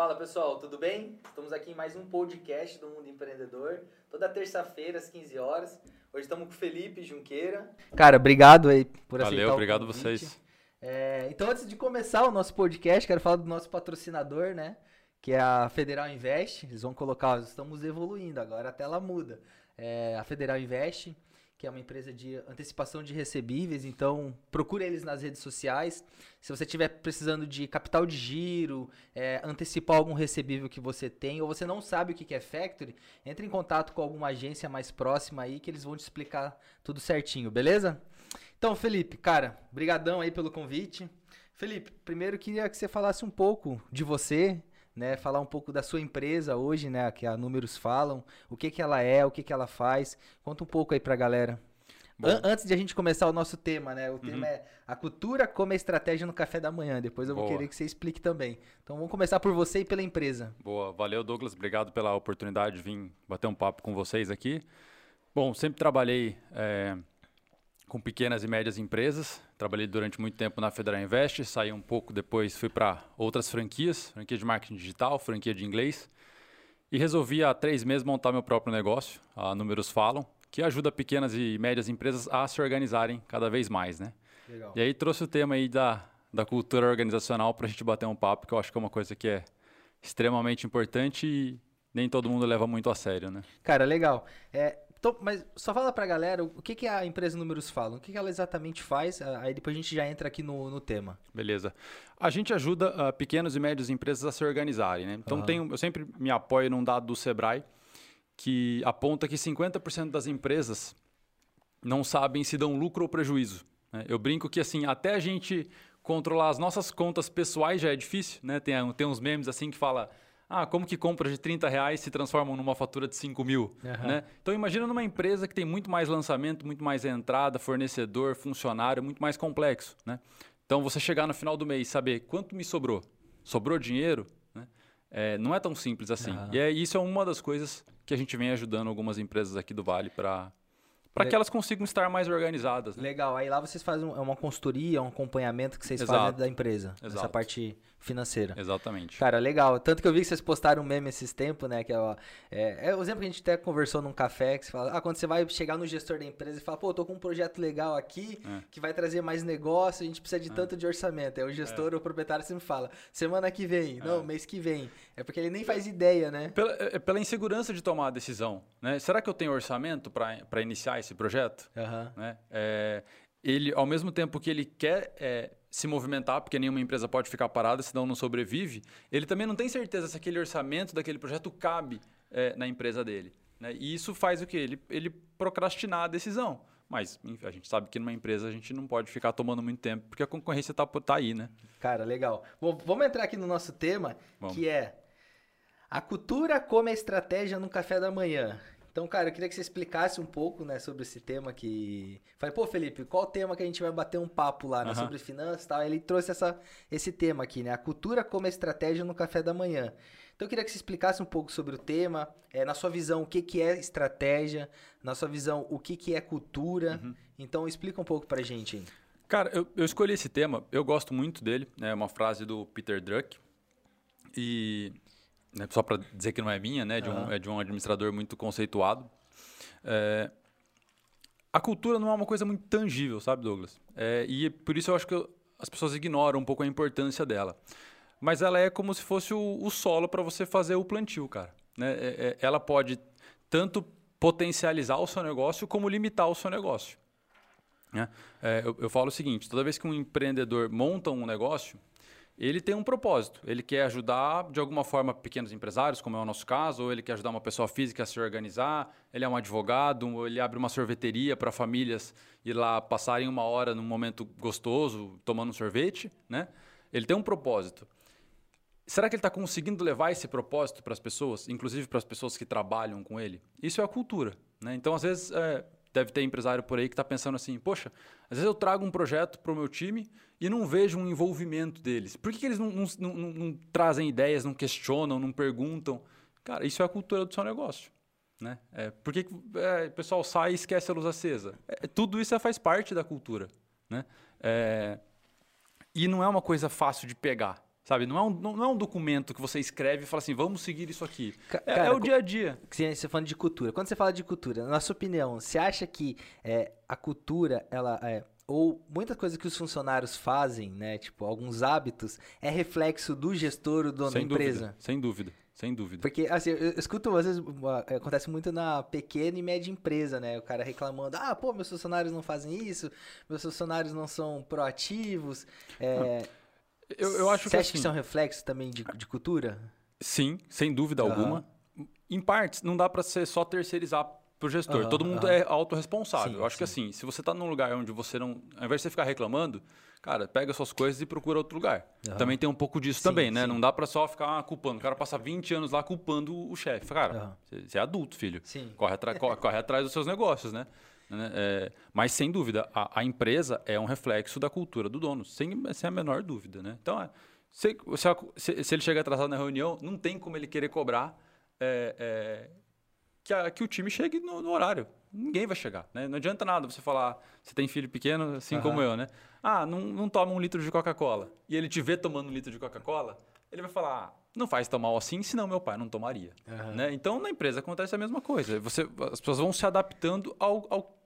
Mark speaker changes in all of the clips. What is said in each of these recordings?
Speaker 1: Fala pessoal, tudo bem? Estamos aqui em mais um podcast do Mundo Empreendedor, toda terça-feira às 15 horas. Hoje estamos com o Felipe Junqueira. Cara, obrigado aí por aceitar
Speaker 2: Valeu, obrigado vocês.
Speaker 1: É, então, antes de começar o nosso podcast, quero falar do nosso patrocinador, né? Que é a Federal Invest. Eles vão colocar, estamos evoluindo, agora a tela muda. É, a Federal Invest que é uma empresa de antecipação de recebíveis. Então, procure eles nas redes sociais. Se você estiver precisando de capital de giro, é, antecipar algum recebível que você tem, ou você não sabe o que é factory, entre em contato com alguma agência mais próxima aí que eles vão te explicar tudo certinho, beleza? Então, Felipe, cara, brigadão aí pelo convite. Felipe, primeiro queria que você falasse um pouco de você, né, falar um pouco da sua empresa hoje, né, que a Números falam, o que que ela é, o que que ela faz. Conta um pouco aí pra galera. An antes de a gente começar o nosso tema, né? O uhum. tema é a cultura como estratégia no café da manhã. Depois eu vou Boa. querer que você explique também. Então vamos começar por você e pela empresa.
Speaker 2: Boa, valeu Douglas, obrigado pela oportunidade de vir bater um papo com vocês aqui. Bom, sempre trabalhei é, com pequenas e médias empresas. Trabalhei durante muito tempo na Federal Invest, saí um pouco depois, fui para outras franquias, franquia de marketing digital, franquia de inglês. E resolvi há três meses montar meu próprio negócio, a Números Falam, que ajuda pequenas e médias empresas a se organizarem cada vez mais, né? Legal. E aí trouxe o tema aí da, da cultura organizacional para a gente bater um papo, que eu acho que é uma coisa que é extremamente importante e nem todo mundo leva muito a sério, né?
Speaker 1: Cara, legal. É, então, mas só fala pra galera o que, que a empresa Números fala, o que, que ela exatamente faz, aí depois a gente já entra aqui no, no tema.
Speaker 2: Beleza. A gente ajuda uh, pequenas e médias empresas a se organizarem, né? Então, uhum. tem, eu sempre me apoio num dado do Sebrae que aponta que 50% das empresas não sabem se dão lucro ou prejuízo. Né? Eu brinco que, assim, até a gente controlar as nossas contas pessoais já é difícil, né? Tem, tem uns memes assim que fala ah, como que compras de 30 reais se transformam numa fatura de 5 mil? Uhum. Né? Então imagina numa empresa que tem muito mais lançamento, muito mais entrada, fornecedor, funcionário, muito mais complexo. Né? Então você chegar no final do mês e saber quanto me sobrou, sobrou dinheiro, né? é, não é tão simples assim. Uhum. E é, isso é uma das coisas que a gente vem ajudando algumas empresas aqui do Vale para para que elas consigam estar mais organizadas.
Speaker 1: Né? Legal. Aí lá vocês fazem uma consultoria, um acompanhamento que vocês Exato. fazem da empresa. Exato. Essa parte financeira.
Speaker 2: Exatamente.
Speaker 1: Cara, legal. Tanto que eu vi que vocês postaram um meme esses tempos, né? Que é, ó, é, é o exemplo que a gente até conversou num café, que você fala, ah, quando você vai chegar no gestor da empresa e fala, pô, tô com um projeto legal aqui, é. que vai trazer mais negócio, a gente precisa de é. tanto de orçamento. Aí o gestor, é. o proprietário sempre fala, semana que vem, é. não, mês que vem. É porque ele nem faz ideia, né?
Speaker 2: Pela, é, pela insegurança de tomar a decisão, né? Será que eu tenho orçamento para iniciar esse projeto? Uhum. Né? ele, ao mesmo tempo que ele quer é, se movimentar, porque nenhuma empresa pode ficar parada, senão não sobrevive, ele também não tem certeza se aquele orçamento daquele projeto cabe é, na empresa dele. Né? E isso faz o que? Ele, ele procrastinar a decisão. Mas a gente sabe que numa empresa a gente não pode ficar tomando muito tempo, porque a concorrência está tá aí, né?
Speaker 1: Cara, legal. Bom, vamos entrar aqui no nosso tema, vamos. que é a cultura como a estratégia no café da manhã. Então, cara, eu queria que você explicasse um pouco, né, sobre esse tema que... Falei, pô, Felipe, qual o tema que a gente vai bater um papo lá, né, uhum. sobre finanças e tal? Ele trouxe essa, esse tema aqui, né, a cultura como estratégia no café da manhã. Então, eu queria que você explicasse um pouco sobre o tema, é, na sua visão, o que, que é estratégia, na sua visão, o que, que é cultura. Uhum. Então, explica um pouco pra gente aí.
Speaker 2: Cara, eu, eu escolhi esse tema, eu gosto muito dele, é uma frase do Peter Druck, e né, só para dizer que não é minha, né, de um, uhum. é de um administrador muito conceituado. É, a cultura não é uma coisa muito tangível, sabe, Douglas? É, e por isso eu acho que as pessoas ignoram um pouco a importância dela. Mas ela é como se fosse o, o solo para você fazer o plantio, cara. Né? É, é, ela pode tanto potencializar o seu negócio como limitar o seu negócio. Né? É, eu, eu falo o seguinte: toda vez que um empreendedor monta um negócio, ele tem um propósito. Ele quer ajudar, de alguma forma, pequenos empresários, como é o nosso caso, ou ele quer ajudar uma pessoa física a se organizar, ele é um advogado, ou ele abre uma sorveteria para famílias ir lá passarem uma hora num momento gostoso, tomando um sorvete. Né? Ele tem um propósito. Será que ele está conseguindo levar esse propósito para as pessoas, inclusive para as pessoas que trabalham com ele? Isso é a cultura. Né? Então, às vezes, é, deve ter empresário por aí que está pensando assim: poxa, às vezes eu trago um projeto para o meu time e não vejo um envolvimento deles. Por que, que eles não, não, não, não, trazem ideias, não questionam, não perguntam? Cara, isso é a cultura do seu negócio. Né? É, por que, que é, o pessoal sai e esquece a luz acesa? É, tudo isso faz parte da cultura. Né? É, e não é uma coisa fácil de pegar. Sabe? Não é, um, não é um documento que você escreve e fala assim, vamos seguir isso aqui.
Speaker 1: Ca-
Speaker 2: É,
Speaker 1: cara,
Speaker 2: é o dia a dia.
Speaker 1: Você você falando de cultura. Quando você fala de cultura, na sua opinião, você acha que é, a cultura, ela é, ou muitas coisas que os funcionários fazem, né, tipo alguns hábitos, é reflexo do gestor, o dono
Speaker 2: sem
Speaker 1: da empresa?
Speaker 2: dúvida. Sem dúvida. Sem dúvida.
Speaker 1: Porque, assim, eu escuto, às vezes, uma- acontece muito na pequena e média empresa, né? O cara reclamando, ah, pô, meus funcionários não fazem isso, meus funcionários não são proativos. É,
Speaker 2: Eu, eu acho
Speaker 1: você
Speaker 2: que
Speaker 1: acha
Speaker 2: assim,
Speaker 1: que isso é um reflexo também de, de cultura?
Speaker 2: Sim, sem dúvida
Speaker 1: Aham.
Speaker 2: alguma. Em partes, não dá para ser só terceirizar pro gestor.
Speaker 1: Aham,
Speaker 2: Todo mundo
Speaker 1: aham.
Speaker 2: é autorresponsável.
Speaker 1: Sim,
Speaker 2: Eu acho que
Speaker 1: sim.
Speaker 2: assim, se você tá num lugar onde você não. Ao invés de você ficar reclamando, cara, pega suas coisas e procura outro lugar.
Speaker 1: Aham.
Speaker 2: Também tem um pouco disso
Speaker 1: Sim,
Speaker 2: também, né? Não dá para só ficar culpando. O cara passa 20 anos lá culpando o chefe. Cara, você é adulto, filho.
Speaker 1: Sim.
Speaker 2: Corre, atra- co- corre atrás dos seus negócios, né? Né? É, mas, sem dúvida, a, a empresa é um reflexo da cultura do dono, sem, sem a menor dúvida, né? Então, é, se, se- se ele chega atrasado na reunião, não tem como ele querer cobrar é, é, que, a- que o time chegue no, no horário. Ninguém vai chegar, né? Não adianta nada você falar, você tem filho pequeno, assim
Speaker 1: Aham.
Speaker 2: como eu, né? Ah, não, não toma um litro de Coca-Cola. E ele te vê tomando um litro de Coca-Cola, ele vai falar, ah, não faz tão mal assim, senão meu pai não tomaria.
Speaker 1: Aham.
Speaker 2: Né? Então, na empresa acontece a mesma coisa. Você, as pessoas vão se adaptando ao, ao-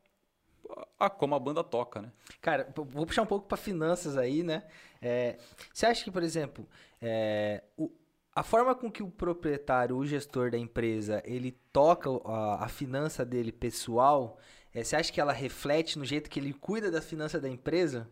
Speaker 2: a como a banda toca, né?
Speaker 1: Cara, vou puxar um pouco para finanças aí, né? É, você acha que, por exemplo, é, o- a forma com que o proprietário, o gestor da empresa, ele toca a, a finança dele pessoal, é, você acha que ela reflete no jeito que ele cuida da finança da empresa?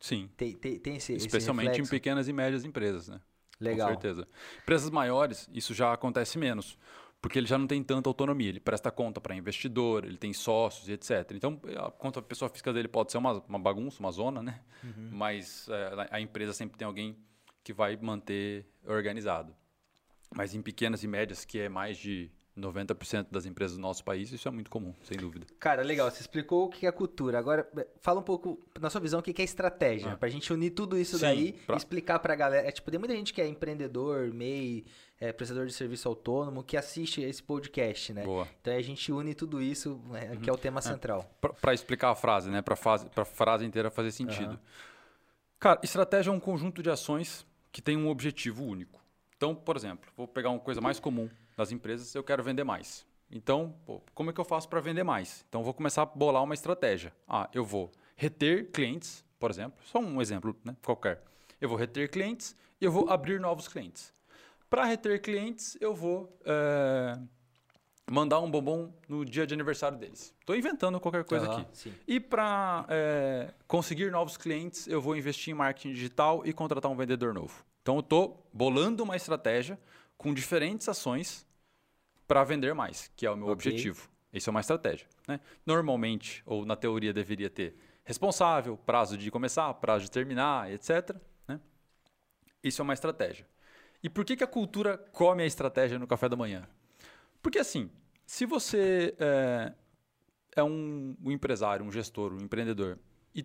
Speaker 2: Sim.
Speaker 1: Tem, tem, tem esse, esse
Speaker 2: Especialmente em
Speaker 1: reflexo?
Speaker 2: pequenas e médias empresas, né?
Speaker 1: Legal.
Speaker 2: Com certeza. Empresas maiores, isso já acontece menos. Porque ele já não tem tanta autonomia. Ele presta conta para investidor, ele tem sócios e etc. Então, a conta pessoa física dele pode ser uma, uma bagunça, uma zona, né?
Speaker 1: Uhum.
Speaker 2: Mas é, a empresa sempre tem alguém que vai manter organizado. Mas em pequenas e médias, que é mais de 90% das empresas do nosso país, isso é muito comum, sem dúvida.
Speaker 1: Cara, legal. Você explicou o que é cultura. Agora, eh, fala um pouco, na sua visão, o que é estratégia.
Speaker 2: Ah.
Speaker 1: Pra gente unir tudo isso
Speaker 2: Sim,
Speaker 1: daí
Speaker 2: pra-
Speaker 1: e explicar pra galera. É, tipo, tem muita gente que é empreendedor, MEI, é, prestador de serviço autônomo, que assiste esse podcast, né?
Speaker 2: Boa.
Speaker 1: Então a gente une tudo isso, né, que é o tema central.
Speaker 2: Para explicar a frase, né? Para a frase inteira fazer sentido. Cara, estratégia é um conjunto de ações que tem um objetivo único. Então, por exemplo, vou pegar uma coisa mais comum das empresas, eu quero vender mais. Então, pô, como é que eu faço para vender mais? Então, vou começar a bolar uma estratégia. Ah, eu vou reter clientes, por exemplo, só um exemplo né, qualquer. Eu vou reter clientes e eu vou abrir novos clientes. Para reter clientes, eu vou eh, mandar um bombom no dia de aniversário deles. Estou inventando qualquer coisa aqui.
Speaker 1: sim.
Speaker 2: E para conseguir novos clientes, eu vou investir em marketing digital e contratar um vendedor novo. Então, eu estou bolando uma estratégia com diferentes ações para vender mais, que é o meu
Speaker 1: Ok.
Speaker 2: objetivo. Isso é uma estratégia. Né? Normalmente, ou na teoria, deveria ter responsável, prazo de começar, prazo de terminar, etc. né? Isso é uma estratégia. E por que, que a cultura come a estratégia no café da manhã? Porque assim, se você é, é um, um empresário, um gestor, um empreendedor, e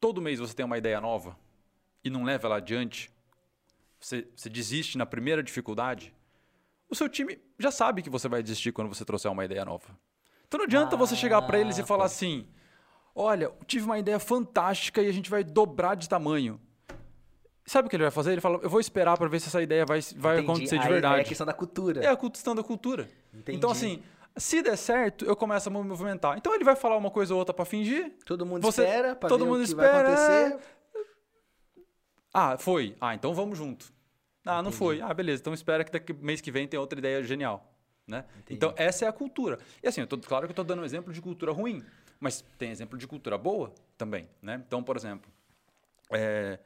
Speaker 2: todo mês você tem uma ideia nova e não leva ela adiante, você, você desiste na primeira dificuldade, o seu time já sabe que você vai desistir quando você trouxer uma ideia nova. Então não adianta você chegar para eles e
Speaker 1: Ah,
Speaker 2: falar
Speaker 1: pode-
Speaker 2: assim: olha, eu tive uma ideia fantástica e a gente vai dobrar de tamanho. Sabe o que ele vai fazer? Ele fala: eu vou esperar para ver se essa ideia vai, vai
Speaker 1: Entendi.
Speaker 2: acontecer de
Speaker 1: Aí É a
Speaker 2: verdade.
Speaker 1: questão da cultura.
Speaker 2: É a questão da cultura.
Speaker 1: Entendi.
Speaker 2: Então, assim, se der certo, eu começo a me movimentar. Então, ele vai falar uma coisa ou outra para fingir.
Speaker 1: Todo mundo
Speaker 2: Você-
Speaker 1: espera pra
Speaker 2: todo
Speaker 1: ver
Speaker 2: mundo
Speaker 1: o que vai
Speaker 2: espera, é.
Speaker 1: acontecer.
Speaker 2: Ah, foi. Ah, então vamos junto. Ah, não
Speaker 1: Entendi.
Speaker 2: foi. Ah, beleza. Então, espera que daqui mês que vem tem outra ideia genial. Né? Então, essa é a cultura. E assim, eu tô, claro que eu estou dando um exemplo de cultura ruim, mas tem exemplo de cultura boa também. Né? Então, por exemplo, é,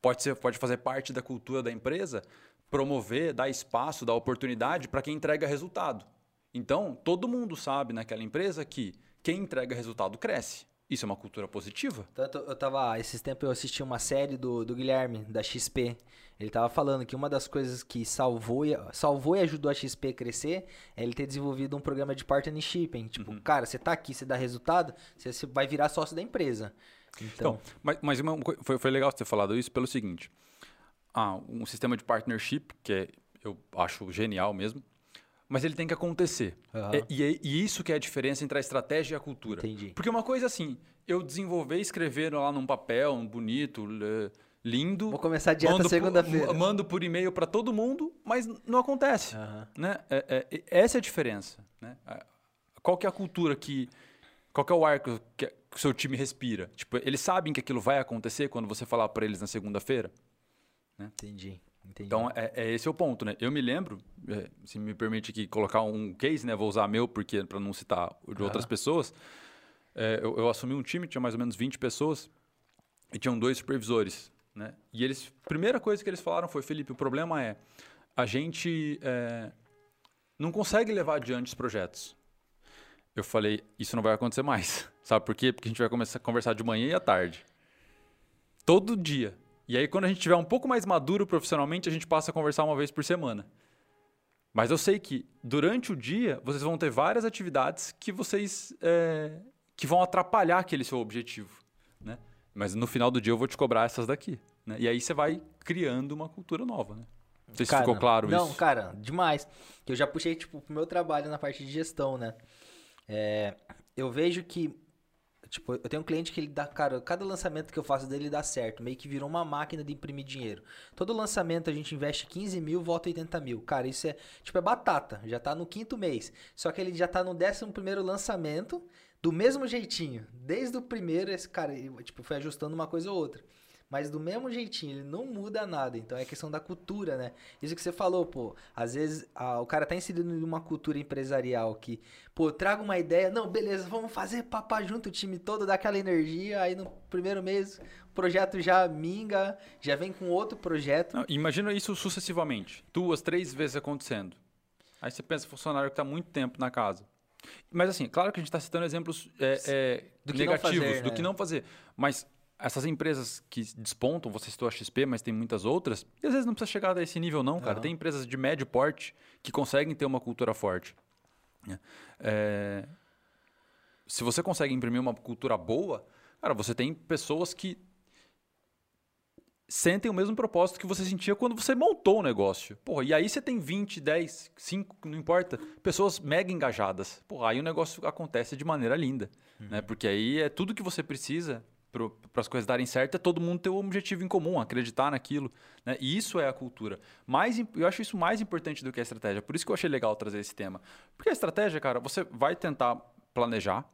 Speaker 2: pode, ser, pode fazer parte da cultura da empresa promover, dar espaço, dar oportunidade para quem entrega resultado. Então, todo mundo sabe naquela empresa que quem entrega resultado cresce. Isso é uma cultura positiva?
Speaker 1: Tanto eu tava. Esses tempos eu assisti uma série do, do Guilherme, da XP. Ele tava falando que uma das coisas que salvou e, salvou e ajudou a XP a crescer é ele ter desenvolvido um programa de partnership. Tipo,
Speaker 2: Uhum.
Speaker 1: cara, você tá aqui, você dá resultado, você, vai virar sócio da empresa. Então,
Speaker 2: Então, mas, mas uma foi, foi legal você ter falado isso pelo seguinte. Ah, um sistema de partnership, que é, eu acho genial mesmo, mas ele tem que acontecer.
Speaker 1: Aham.
Speaker 2: É- e, é- e isso que é a diferença entre a estratégia e a cultura.
Speaker 1: Entendi.
Speaker 2: Porque uma coisa assim, eu desenvolver escrever lá num papel, um bonito, lindo.
Speaker 1: Vou começar a dieta segunda-feira.
Speaker 2: Mando por e-mail para todo mundo, mas não acontece. Uhum. Né? É, é, essa é a diferença. Né? Qual que é a cultura que... Qual que é o ar que, que o seu time respira? Tipo, eles sabem que aquilo vai acontecer quando você falar para eles na segunda-feira?
Speaker 1: Né? Entendi. Entendi.
Speaker 2: Então, é, é, esse é o ponto, né? Eu me lembro, é, se me permite aqui colocar um case, né? Vou usar meu porque para não citar o de outras pessoas. É, eu, eu, assumi um time, tinha mais ou menos 20 pessoas e tinham dois supervisores, né? E eles, primeira coisa que eles falaram foi, Felipe, o problema é a gente é, não consegue levar adiante os projetos. Eu falei, isso não vai acontecer mais. Sabe por quê? Porque a gente vai começar a conversar de manhã e à tarde. Todo dia. E aí, quando a gente tiver um pouco mais maduro profissionalmente, a gente passa a conversar uma vez por semana. Mas eu sei que durante o dia vocês vão ter várias atividades que vocês é, que vão atrapalhar aquele seu objetivo, né? Mas no final do dia eu vou te cobrar essas daqui, né? E aí você vai criando uma cultura nova, né? Não sei se cara, ficou claro
Speaker 1: não,
Speaker 2: isso.
Speaker 1: Não, cara, demais. Eu já puxei tipo pro meu trabalho na parte de gestão, né? É, eu vejo que Tipo, eu tenho um cliente que ele dá, cara, cada lançamento que eu faço dele dá certo. Meio que virou uma máquina de imprimir dinheiro. Todo lançamento a gente investe 15 mil, volta 80 mil. Cara, isso é, tipo, é batata. Já tá no quinto mês. Só que ele já tá no décimo primeiro lançamento, do mesmo jeitinho. Desde o primeiro, esse cara, tipo, foi ajustando uma coisa ou outra. Mas do mesmo jeitinho, ele não muda nada. Então é questão da cultura, né? Isso que você falou, pô. Às vezes a, o cara tá inserido em uma cultura empresarial que, pô, traga uma ideia. Não, beleza, vamos fazer papá junto o time todo, dá aquela energia. Aí no primeiro mês o projeto já minga, já vem com outro projeto.
Speaker 2: Não, imagina isso sucessivamente. Duas, três vezes acontecendo. Aí você pensa funcionário que tá muito tempo na casa. Mas assim, claro que a gente está citando exemplos é, é, do negativos, fazer, né? do que não fazer. Mas essas empresas que despontam, você citou a XP, mas tem muitas outras, e às vezes não precisa chegar a esse nível não, cara. Uhum. Tem empresas de médio porte que conseguem ter uma cultura forte. Né? É... Se você consegue imprimir uma cultura boa, cara, você tem pessoas que sentem o mesmo propósito que você sentia quando você montou o negócio. Porra, e aí você tem 20, 10, 5, não importa, pessoas mega engajadas. Porra, aí o negócio acontece de maneira linda, uhum. né? Porque aí é tudo que você precisa para as coisas darem certo é todo mundo ter um objetivo em comum, acreditar naquilo. Né? E isso é a cultura. Mais, eu acho isso mais importante do que a estratégia. Por isso que eu achei legal trazer esse tema. Porque a estratégia, cara, você vai tentar planejar,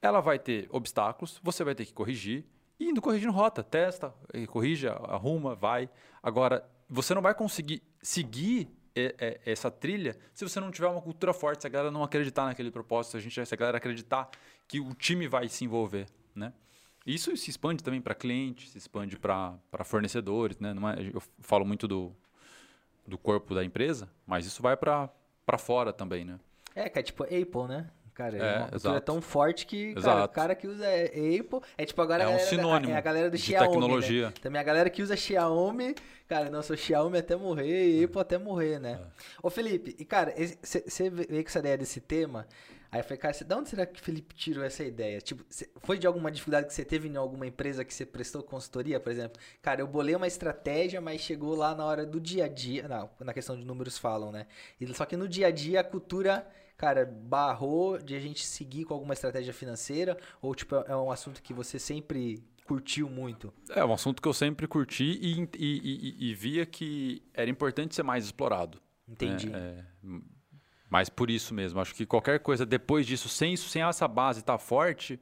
Speaker 2: ela vai ter obstáculos, você vai ter que corrigir, e indo corrigindo rota, testa, corrige, arruma, vai. Agora, você não vai conseguir seguir essa trilha se você não tiver uma cultura forte, se a galera não acreditar naquele propósito, a, gente, se a galera acreditar que o time vai se envolver, né? Isso se expande também para clientes, se expande para fornecedores, né? É, eu falo muito do, do corpo da empresa, mas isso vai para fora também, né?
Speaker 1: É, que é tipo Apple, né? Cara, é, é, é tão forte que cara, o cara que usa Apple é tipo agora
Speaker 2: é um sinônimo é a galera do de Xiaomi, né? tecnologia. Né?
Speaker 1: Também a galera que usa Xiaomi, cara, não sou Xiaomi até morrer e Apple até morrer, né? É. Ô Felipe, e cara, você veio com essa ideia desse tema, Aí eu falei, cara, de onde será que o Felipe tirou essa ideia? Tipo, foi de alguma dificuldade que você teve em alguma empresa que você prestou consultoria, por exemplo? Cara, eu bolei uma estratégia, mas chegou lá na hora do dia a dia. Não, na questão de números falam, né? E, só que no dia a dia a cultura, cara, barrou de a gente seguir com alguma estratégia financeira? Ou, tipo, é um assunto que você sempre curtiu muito?
Speaker 2: É um assunto que eu sempre curti e, e, e, e via que era importante ser mais explorado.
Speaker 1: Entendi.
Speaker 2: É, é, mas por isso mesmo, acho que qualquer coisa depois disso, sem isso, sem essa base estar tá forte,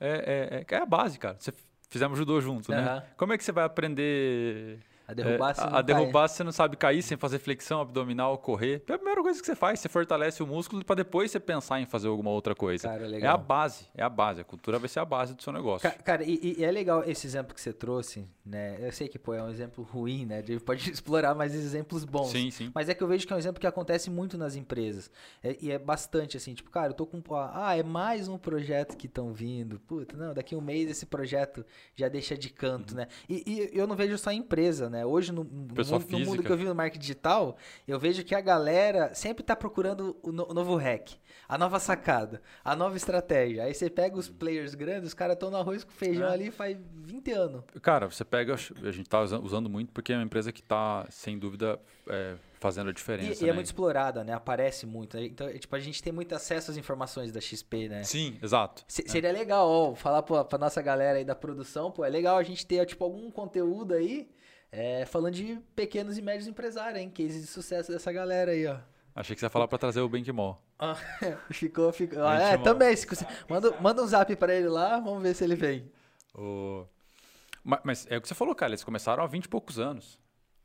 Speaker 2: é, é, é, a base, cara. Você fizemos judô junto, uhum. né? Como é que você vai aprender
Speaker 1: a derrubar, é,
Speaker 2: a, a derrubar você não sabe cair sem fazer flexão abdominal, correr. É a primeira coisa que você faz, você fortalece o músculo para depois você pensar em fazer alguma outra coisa. Cara, é a base, é a base. A cultura vai ser a base do seu negócio.
Speaker 1: Cara, cara e, e, é legal esse exemplo que você trouxe, né? Eu sei que pô, é um exemplo ruim, né? Gente pode explorar mais exemplos bons.
Speaker 2: Sim, sim.
Speaker 1: Mas é que eu vejo que é um exemplo que acontece muito nas empresas. É, e é bastante assim, tipo, cara, eu tô com. Ah, é mais um projeto que estão vindo. Puta, não, daqui a um mês esse projeto já deixa de canto, uhum. né? E, e eu não vejo só a empresa, né? Hoje no, no, no mundo que eu vi no marketing digital, eu vejo que a galera sempre está procurando o, no, o, novo hack, a nova sacada, a nova estratégia. Aí você pega os players grandes, os caras estão no arroz com feijão é. ali faz 20 anos.
Speaker 2: Cara, você pega, a gente está usando muito porque é uma empresa que está, sem dúvida, é, fazendo a diferença.
Speaker 1: E, e é né? muito explorada, né? Aparece muito. Né? Então, tipo, a gente tem muito acesso às informações da XP, né?
Speaker 2: Sim, exato.
Speaker 1: Se, é. Seria legal, ó, falar pra, pra nossa galera aí da produção, pô, é legal a gente ter, tipo, algum conteúdo aí É, falando de pequenos e médios empresários, hein? Case de sucesso dessa galera aí, ó.
Speaker 2: Achei que você ia falar pra trazer o Bankmall.
Speaker 1: Ah, ficou, ficou. Ah, é, também. Se, manda, manda um zap pra ele lá, vamos ver se ele vem.
Speaker 2: O... Mas, mas é o que você falou, cara. Eles começaram há 20 e poucos anos.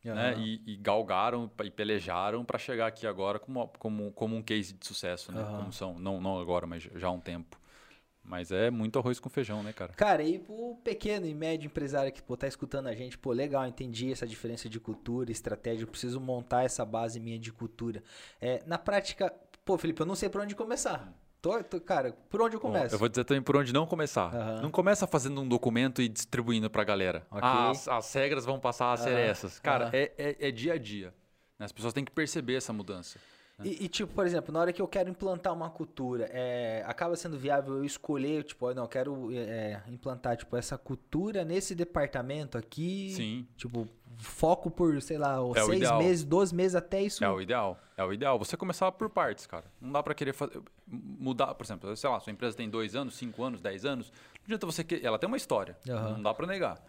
Speaker 2: Uhum. Né? E, e, galgaram e pelejaram para chegar aqui agora como, como, como um case de sucesso, né? Uhum. Como são, não, não agora, mas já há um tempo. Mas é muito arroz com feijão, né, cara?
Speaker 1: Cara, e pro pequeno e médio empresário que pô, tá escutando a gente, pô, legal, entendi essa diferença de cultura, estratégia, eu preciso montar essa base minha de cultura. É, na prática, pô, Felipe, eu não sei por onde começar. Tô, tô, cara, por onde eu começo?
Speaker 2: eu vou dizer também por onde não começar. Uhum. Não começa fazendo um documento e distribuindo pra galera. Okay. Ah, as, as, regras vão passar a ser uhum. essas. Cara, uhum. é, é, é, dia a dia. Né? As pessoas têm que perceber essa mudança.
Speaker 1: E, e, tipo, por exemplo, na hora que eu quero implantar uma cultura, é, acaba sendo viável eu escolher, tipo, não, eu quero é, implantar, tipo, essa cultura nesse departamento aqui.
Speaker 2: Sim.
Speaker 1: Tipo, foco por, sei lá, é seis meses, 12 meses até isso.
Speaker 2: É o ideal. É o ideal. Você começar por partes, cara. Não dá para querer fazer, mudar, por exemplo, sei lá, sua empresa tem dois anos, cinco anos, dez anos. Não adianta você que ela tem uma história. Uhum. Não dá para negar.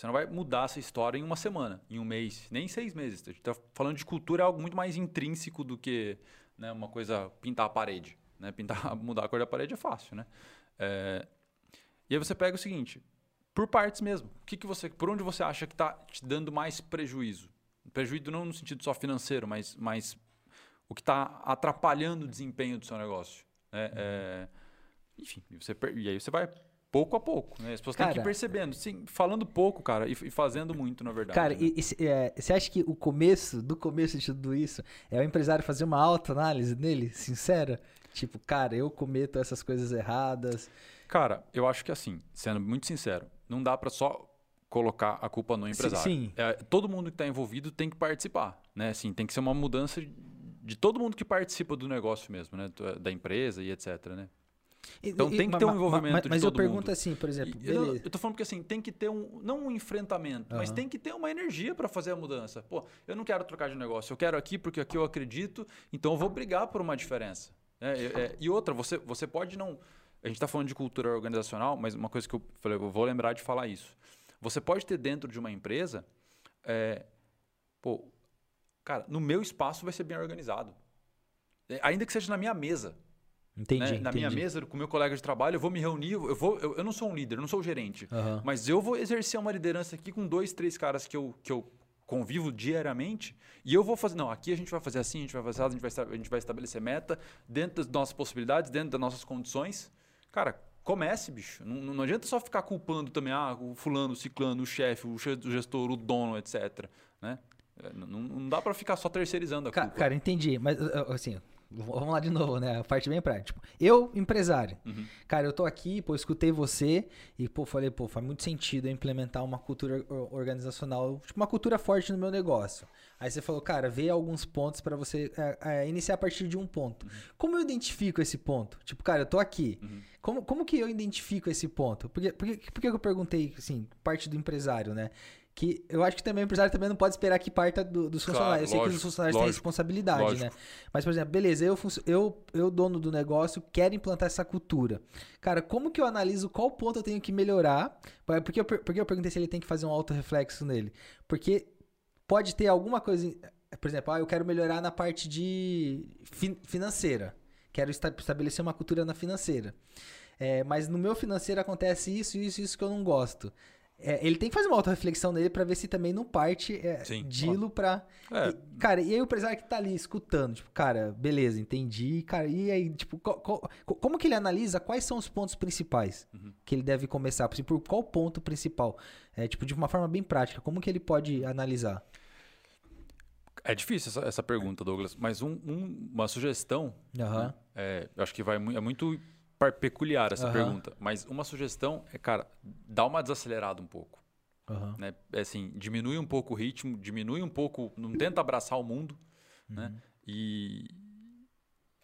Speaker 2: Você não vai mudar essa história em uma semana, em um mês, nem em seis meses. A gente está falando de cultura, é algo muito mais intrínseco do que né, uma coisa pintar a parede. Né? Pintar, mudar a cor da parede é fácil, né? É... E aí você pega o seguinte, por partes mesmo. O que, que você, por onde você acha que está te dando mais prejuízo? Prejuízo não no sentido só financeiro, mas, mas o que está atrapalhando o desempenho do seu negócio. Né? Uhum. É... enfim, você, e aí você vai pouco a pouco, né? As pessoas cara, têm que ir percebendo, sim, falando pouco, cara, e, e fazendo muito, na verdade.
Speaker 1: Cara, né? e, e, é, você acha que o começo, do começo de tudo isso, é o empresário fazer uma autoanálise nele, sincera? Tipo, cara, eu cometo essas coisas erradas.
Speaker 2: Cara, eu acho que assim, sendo muito sincero, não dá para só colocar a culpa no empresário. Sim. sim. É, todo mundo que está envolvido tem que participar, né? Assim, tem que ser uma mudança de todo mundo que participa do negócio mesmo, né? Da empresa e etc, né? Então e, tem que ter um envolvimento mas, de
Speaker 1: mas
Speaker 2: todo
Speaker 1: mundo. Mas eu pergunto assim, por exemplo.
Speaker 2: Eu, eu tô falando porque assim, tem que ter um. Não um enfrentamento, uhum. mas tem que ter uma energia para fazer a mudança. Pô, eu não quero trocar de negócio, eu quero aqui porque aqui eu acredito, então eu vou brigar por uma diferença. É, é, é, e outra, você, você pode não. A gente está falando de cultura organizacional, mas uma coisa que eu falei, eu vou lembrar de falar isso. Você pode ter dentro de uma empresa. É, pô, cara, no meu espaço vai ser bem organizado. É, ainda que seja na minha mesa.
Speaker 1: Entendi, né?
Speaker 2: Na
Speaker 1: entendi.
Speaker 2: minha mesa, com o meu colega de trabalho, eu vou me reunir, eu, vou, eu, eu não sou um líder, eu não sou gerente, uhum. mas eu vou exercer uma liderança aqui com dois, três caras que eu, que eu convivo diariamente e eu vou fazer, não, aqui a gente vai fazer assim, a gente vai fazer assim, a gente vai, a gente vai estabelecer meta dentro das nossas possibilidades, dentro das nossas condições. Cara, comece, bicho. Não, não adianta só ficar culpando também, ah, o fulano, o ciclano, o chefe, o gestor, o dono, etc. Né? É, não, não dá para ficar só terceirizando a culpa.
Speaker 1: Cara, entendi. Mas, assim, Vamos lá de novo, né? A parte bem prática. Tipo, eu, empresário. Uhum. Cara, eu tô aqui, pô, escutei você e, pô, falei, pô, faz muito sentido eu implementar uma cultura organizacional, tipo, uma cultura forte no meu negócio. Aí você falou, cara, vê alguns pontos para você é, é, iniciar a partir de um ponto. Uhum. Como eu identifico esse ponto? Tipo, cara, eu tô aqui. Uhum. Como, como que eu identifico esse ponto? Porque, porque, porque eu perguntei, assim, parte do empresário, né? Que eu acho que também o empresário também não pode esperar que parta do, dos funcionários. Claro, eu sei que os funcionários lógico, têm responsabilidade, lógico. né? Mas, por exemplo, beleza, eu, eu, eu, dono do negócio, quero implantar essa cultura. Cara, como que eu analiso qual ponto eu tenho que melhorar? Porque eu, porque eu perguntei se ele tem que fazer um auto-reflexo nele. Porque pode ter alguma coisa. Por exemplo, ah, eu quero melhorar na parte de fin financeira. Quero estabelecer uma cultura na financeira. É, mas no meu financeiro acontece isso, isso, isso que eu não gosto. É, ele tem que fazer uma auto-reflexão nele para ver se também não parte é, dilo pra. É. E, cara, e aí o empresário que tá ali escutando, tipo, cara, beleza, entendi, cara, e aí, tipo, como que ele analisa quais são os pontos principais uhum. que ele deve começar? Por qual ponto principal? É, tipo, de uma forma bem prática, como que ele pode analisar?
Speaker 2: É difícil essa, essa pergunta, Douglas, mas um, um, uma sugestão, uhum. né, é, eu acho que vai, é muito peculiar essa uhum. pergunta, mas uma sugestão é, cara, dá uma desacelerada um pouco. Uhum. Né? É assim, diminui um pouco o ritmo, diminui um pouco, não tenta abraçar o mundo, uhum. né? E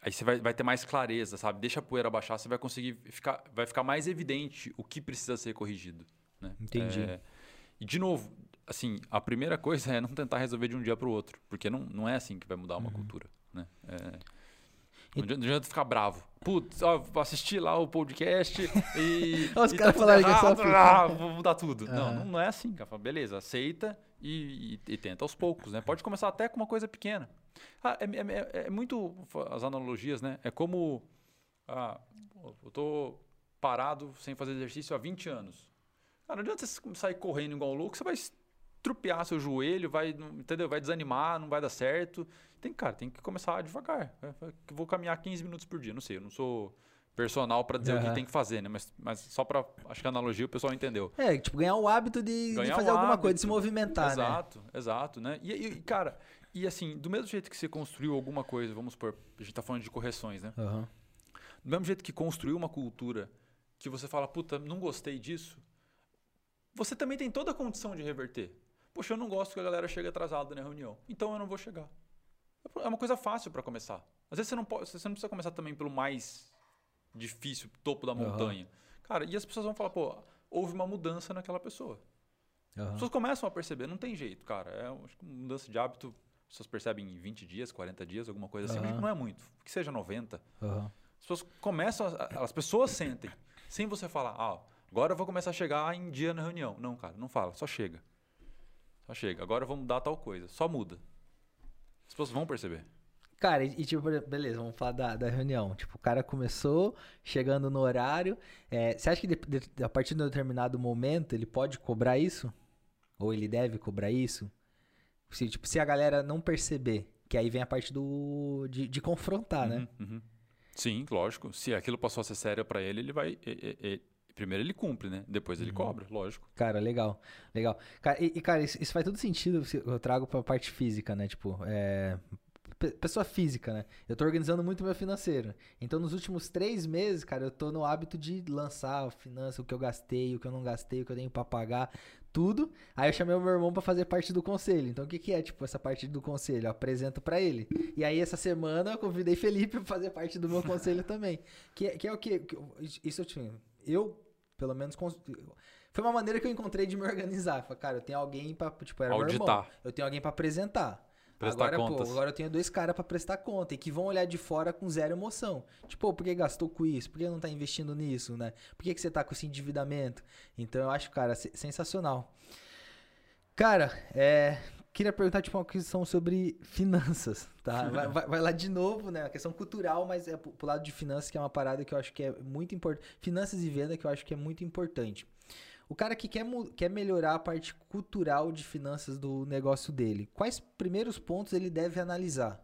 Speaker 2: aí você vai, vai ter mais clareza, sabe? Deixa a poeira baixar, você vai conseguir ficar, vai ficar mais evidente o que precisa ser corrigido. Né?
Speaker 1: Entendi.
Speaker 2: É, e de novo, assim, a primeira coisa é não tentar resolver de um dia para o outro, porque não, não é assim que vai mudar uma uhum. cultura, né? É... Não adianta ficar bravo. Putz, ó, vou assistir lá o podcast e.
Speaker 1: Os caras
Speaker 2: tá
Speaker 1: falaram que é só
Speaker 2: ah, vou mudar tudo.
Speaker 1: Aham.
Speaker 2: Não, não, é assim, cara. Beleza, aceita e, e- e tenta aos poucos, né? Pode começar até com uma coisa pequena. Ah, é, é- é- é muito. As analogias, né? É como. Ah, eu tô parado sem fazer exercício há 20 anos. Cara, não adianta você sair correndo igual um louco, você vai estrupiar seu joelho, vai, entendeu? Vai desanimar, não vai dar certo. Tem, cara, tem que começar devagar. É, é, Vou caminhar 15 minutos por dia, não sei, eu não sou personal para dizer o que tem que fazer, né? Mas, mas só para acho que a analogia o pessoal entendeu.
Speaker 1: É, tipo, ganhar o hábito de, de fazer alguma coisa, de
Speaker 2: hábito.
Speaker 1: se movimentar, né?
Speaker 2: exato, exato, né? E, e, cara, e assim, do mesmo jeito que você construiu alguma coisa, vamos supor, a gente tá falando de correções, né?
Speaker 1: Aham.
Speaker 2: Do mesmo jeito que construiu uma cultura que você fala, puta, não gostei disso, você também tem toda a condição de reverter. Poxa, eu não gosto que a galera chegue atrasada na reunião, então eu não vou chegar. É uma coisa fácil para começar. Às vezes você não, pode, você não precisa começar também pelo mais difícil, topo da montanha. Cara, e as pessoas vão falar, pô, houve uma mudança naquela pessoa. As
Speaker 1: Aham.
Speaker 2: pessoas começam a perceber, não tem jeito, cara. É um- acho que uma mudança de hábito, as pessoas percebem em 20 dias, 40 dias, alguma coisa assim, mas
Speaker 1: Aham.
Speaker 2: não é muito. Que seja 90.
Speaker 1: Aham.
Speaker 2: As pessoas começam, a- as pessoas sentem, sem você falar, ah, agora eu vou começar a chegar em dia na reunião. Não, cara, não fala, só chega. Só chega. Agora vou mudar tal coisa. Só muda. As pessoas vão perceber.
Speaker 1: Cara, e, e, tipo, beleza, vamos falar da, da reunião. Tipo, o cara começou chegando no horário. é, você acha que de- de- a partir de um determinado momento ele pode cobrar isso? Ou ele deve cobrar isso? Se, tipo, se a galera não perceber, que aí vem a parte do de, de confrontar, né?
Speaker 2: Uhum, uhum. Sim, lógico. Se aquilo passou a ser sério pra ele, ele vai. e- e- e- primeiro ele cumpre, né? Depois
Speaker 1: Uhum.
Speaker 2: ele cobra, lógico.
Speaker 1: Cara, legal, legal. Cara, e, e, cara, isso, isso faz todo sentido se eu trago pra parte física, né? Tipo, é. pe- Pessoa física, né? Eu tô organizando muito meu financeiro. Então, nos últimos três meses, cara, eu tô no hábito de lançar a finança, o que eu gastei, o que eu não gastei, o que eu tenho pra pagar, tudo. Aí eu chamei o meu irmão pra fazer parte do conselho. Então, o que que é, tipo, essa parte do conselho? Eu apresento pra ele. E aí, essa semana, eu convidei Felipe pra fazer parte do meu conselho também. Que, é- que é o quê? Que Isso eu tinha. Eu, pelo menos, foi uma maneira que eu encontrei de me organizar. Falei, cara, eu tenho alguém pra. Tipo, era meu irmão.
Speaker 2: Auditar.
Speaker 1: Eu tenho alguém pra apresentar.
Speaker 2: Prestar
Speaker 1: agora,
Speaker 2: contas.
Speaker 1: pô, agora eu tenho dois caras pra prestar conta e que vão olhar de fora com zero emoção. Tipo, por que gastou com isso? Por que não tá investindo nisso, né? Por que, que você tá com esse endividamento? Então eu acho, cara, se- sensacional. Cara, é, queria perguntar tipo, uma questão sobre finanças, tá? Vai, vai- vai lá de novo, né? Uma questão cultural, mas é pro, pro lado de finanças, que é uma parada que eu acho que é muito importante. Finanças e venda, que eu acho que é muito importante. O cara que quer, quer melhorar a parte cultural de finanças do negócio dele, quais primeiros pontos ele deve analisar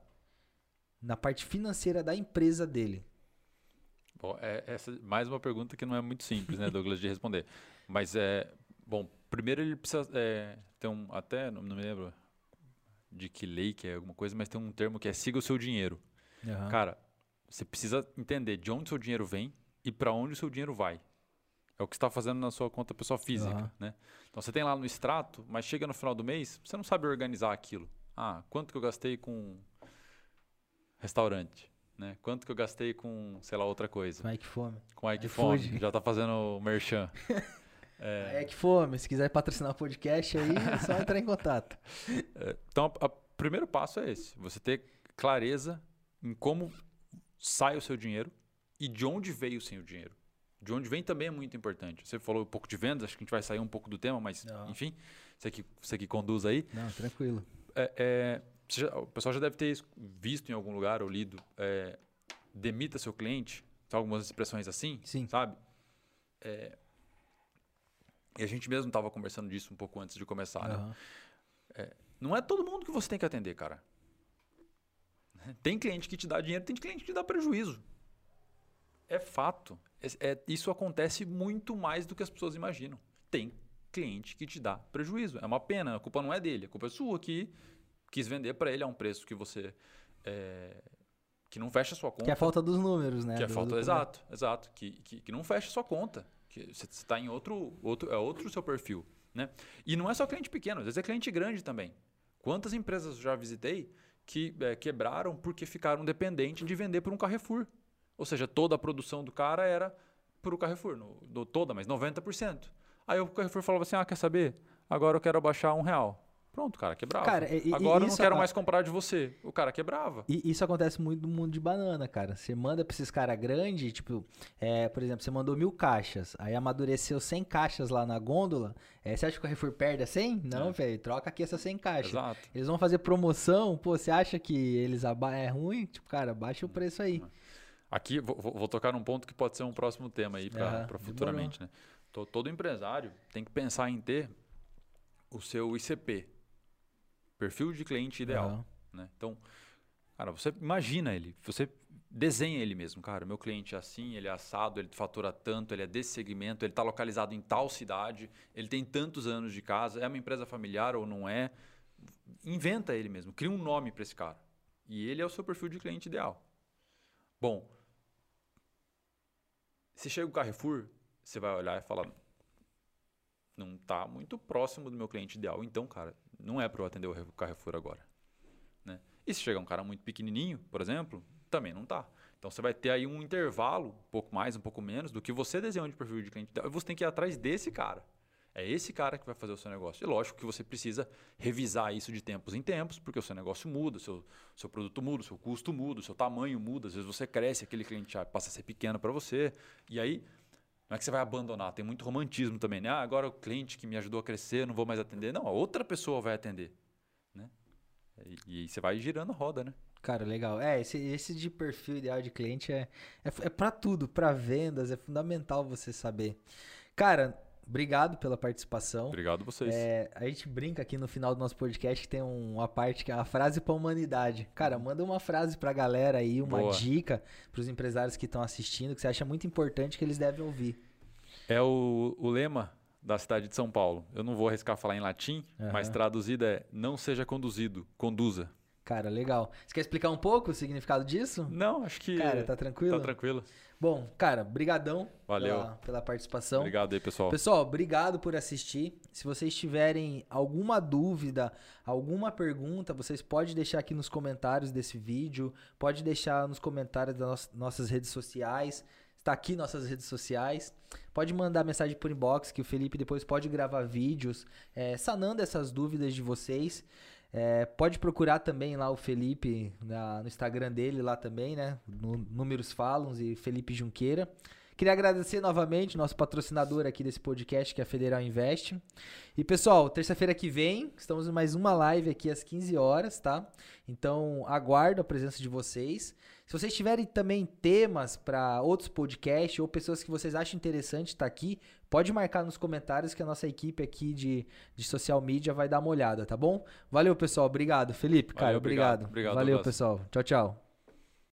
Speaker 1: na parte financeira da empresa dele?
Speaker 2: Bom, é, essa mais uma pergunta que não é muito simples, né, Douglas, de responder. Mas é. Bom, primeiro ele precisa é, ter um. Até, não me lembro de que lei que é alguma coisa, mas tem um termo que é siga o seu dinheiro. Cara, você precisa entender de onde o seu dinheiro vem e para onde o seu dinheiro vai. É o que está fazendo na sua conta pessoa física,
Speaker 1: Aham.
Speaker 2: né? Então você tem lá no extrato, mas chega no final do mês, você não sabe organizar aquilo. Ah, quanto que eu gastei com restaurante, né? Quanto que eu gastei com, sei lá, outra coisa.
Speaker 1: É que fome?
Speaker 2: Com a Ike. Fome, já tá fazendo o merchan.
Speaker 1: É que fome, se quiser patrocinar o podcast aí, é só entrar em contato.
Speaker 2: É, Então, o primeiro passo é esse: você ter clareza em como sai o seu dinheiro e de onde veio o seu dinheiro. De onde vem também é muito importante. Você falou um pouco de vendas, acho que a gente vai sair um pouco do tema, mas
Speaker 1: Não.
Speaker 2: enfim, você que, você que conduz aí.
Speaker 1: Não, tranquilo.
Speaker 2: É, é, já- o pessoal já deve ter visto em algum lugar ou lido. é, demita seu cliente, algumas expressões assim,
Speaker 1: Sim.
Speaker 2: sabe? É, e a gente mesmo estava conversando disso um pouco antes de começar, né?
Speaker 1: Aham.
Speaker 2: Não é todo mundo que você tem que atender, cara. Tem cliente que te dá dinheiro, tem cliente que te dá prejuízo. É fato. É- é- isso acontece muito mais do que as pessoas imaginam. Tem cliente que te dá prejuízo. É uma pena, a culpa não é dele, a culpa é sua que quis vender para ele a um preço que você. é, que não fecha a sua conta.
Speaker 1: Que é a falta dos números, né?
Speaker 2: Que é
Speaker 1: do-
Speaker 2: falta,
Speaker 1: do-
Speaker 2: exato, exato. Que, que, que não fecha sua conta. Você está em outro, outro, é outro seu perfil, né? E não é só cliente pequeno, às vezes é cliente grande também. Quantas empresas eu já visitei que é, quebraram porque ficaram dependentes de vender por um Carrefour? Ou seja, toda a produção do cara era para o Carrefour, no, do- toda, mas 90%. Aí o Carrefour falava assim, ah, quer saber? Agora eu quero abaixar um real. Pronto, o cara quebrava.
Speaker 1: Cara, e-
Speaker 2: Agora eu não quero
Speaker 1: a-
Speaker 2: mais comprar de você. O cara quebrava.
Speaker 1: E isso acontece muito no mundo de banana, cara. Você manda pra esses caras grandes, tipo, é, por exemplo, você mandou mil caixas, aí amadureceu 100 caixas lá na gôndola. é, você acha que o Carrefour perde a 100? Não,
Speaker 2: É.
Speaker 1: velho, troca aqui essas 100 caixas.
Speaker 2: Exato.
Speaker 1: Eles vão fazer promoção, pô, você acha que eles aba é ruim? Tipo, cara, baixa o preço aí.
Speaker 2: Aqui, vou, vou- tocar num ponto que pode ser um próximo tema aí para
Speaker 1: Aham,
Speaker 2: futuramente. Né? To- Todo empresário tem que pensar em ter o seu ICP, perfil de cliente ideal.
Speaker 1: Aham.
Speaker 2: né? Então, cara, você imagina ele, você desenha ele mesmo, cara, meu cliente é assim, ele é assado, ele fatura tanto, ele é desse segmento, ele está localizado em tal cidade, ele tem tantos anos de casa, é uma empresa familiar ou não é? Inventa ele mesmo, cria um nome para esse cara. E ele é o seu perfil de cliente ideal. Bom, se chega o Carrefour, você vai olhar e falar, não está muito próximo do meu cliente ideal. Então, cara, não é para eu atender o Carrefour agora. Né? E se chegar um cara muito pequenininho, por exemplo, também não tá. Então você vai ter aí um intervalo, um pouco mais, um pouco menos, do que você desenhou de perfil de cliente ideal. E você tem que ir atrás desse cara. É esse cara que vai fazer o seu negócio. E lógico que você precisa revisar isso de tempos em tempos, porque o seu negócio muda, o seu, seu produto muda, o seu custo muda, o seu tamanho muda. Às vezes você cresce, aquele cliente já passa a ser pequeno para você. E aí, não é que você vai abandonar. Tem muito romantismo também. Né? Ah, agora o cliente que me ajudou a crescer, não vou mais atender. Não, a outra pessoa vai atender. Né? E, e você vai girando a roda, né?
Speaker 1: Cara, legal. É, esse, esse de perfil ideal de cliente é, é, é para tudo, para vendas, é fundamental você saber. Cara, obrigado pela participação.
Speaker 2: Obrigado a vocês.
Speaker 1: É, a gente brinca aqui no final do nosso podcast que tem um- uma parte que é a frase pra humanidade. Cara, manda uma frase pra galera aí, uma
Speaker 2: Boa.
Speaker 1: dica pros empresários que estão assistindo, que você acha muito importante que eles devem ouvir.
Speaker 2: É o, o lema da cidade de São Paulo. Eu não vou arriscar falar em latim, mas
Speaker 1: Aham.
Speaker 2: traduzido é não seja conduzido, conduza.
Speaker 1: Cara, legal. Você quer explicar um pouco o significado disso?
Speaker 2: Não, acho que
Speaker 1: Cara, tá tranquilo?
Speaker 2: tá tranquilo.
Speaker 1: Bom, cara, brigadão
Speaker 2: Valeu.
Speaker 1: Pela, pela participação.
Speaker 2: Obrigado aí, pessoal.
Speaker 1: Pessoal, obrigado por assistir. Se vocês tiverem alguma dúvida, alguma pergunta, vocês podem deixar aqui nos comentários desse vídeo, pode deixar nos comentários das nossas- redes sociais. Está aqui nossas redes sociais. Pode mandar mensagem por inbox que o Felipe depois pode gravar vídeos eh, sanando essas dúvidas de vocês. Eh, pode procurar também lá o Felipe na- no Instagram dele lá também, né? No Números Falam e Felipe Junqueira. Queria agradecer novamente nosso patrocinador aqui desse podcast, que é a Federal Invest. E pessoal, terça-feira que vem, estamos em mais uma live aqui às 15 horas, tá? Então, aguardo a presença de vocês. Se vocês tiverem também temas para outros podcasts ou pessoas que vocês acham interessante estar aqui, pode marcar nos comentários que a nossa equipe aqui de, de social media vai dar uma olhada, tá bom? Valeu, pessoal. Obrigado. Felipe, cara,
Speaker 2: Valeu, obrigado.
Speaker 1: obrigado.
Speaker 2: Obrigado,
Speaker 1: Valeu, pessoal. Tchau, tchau.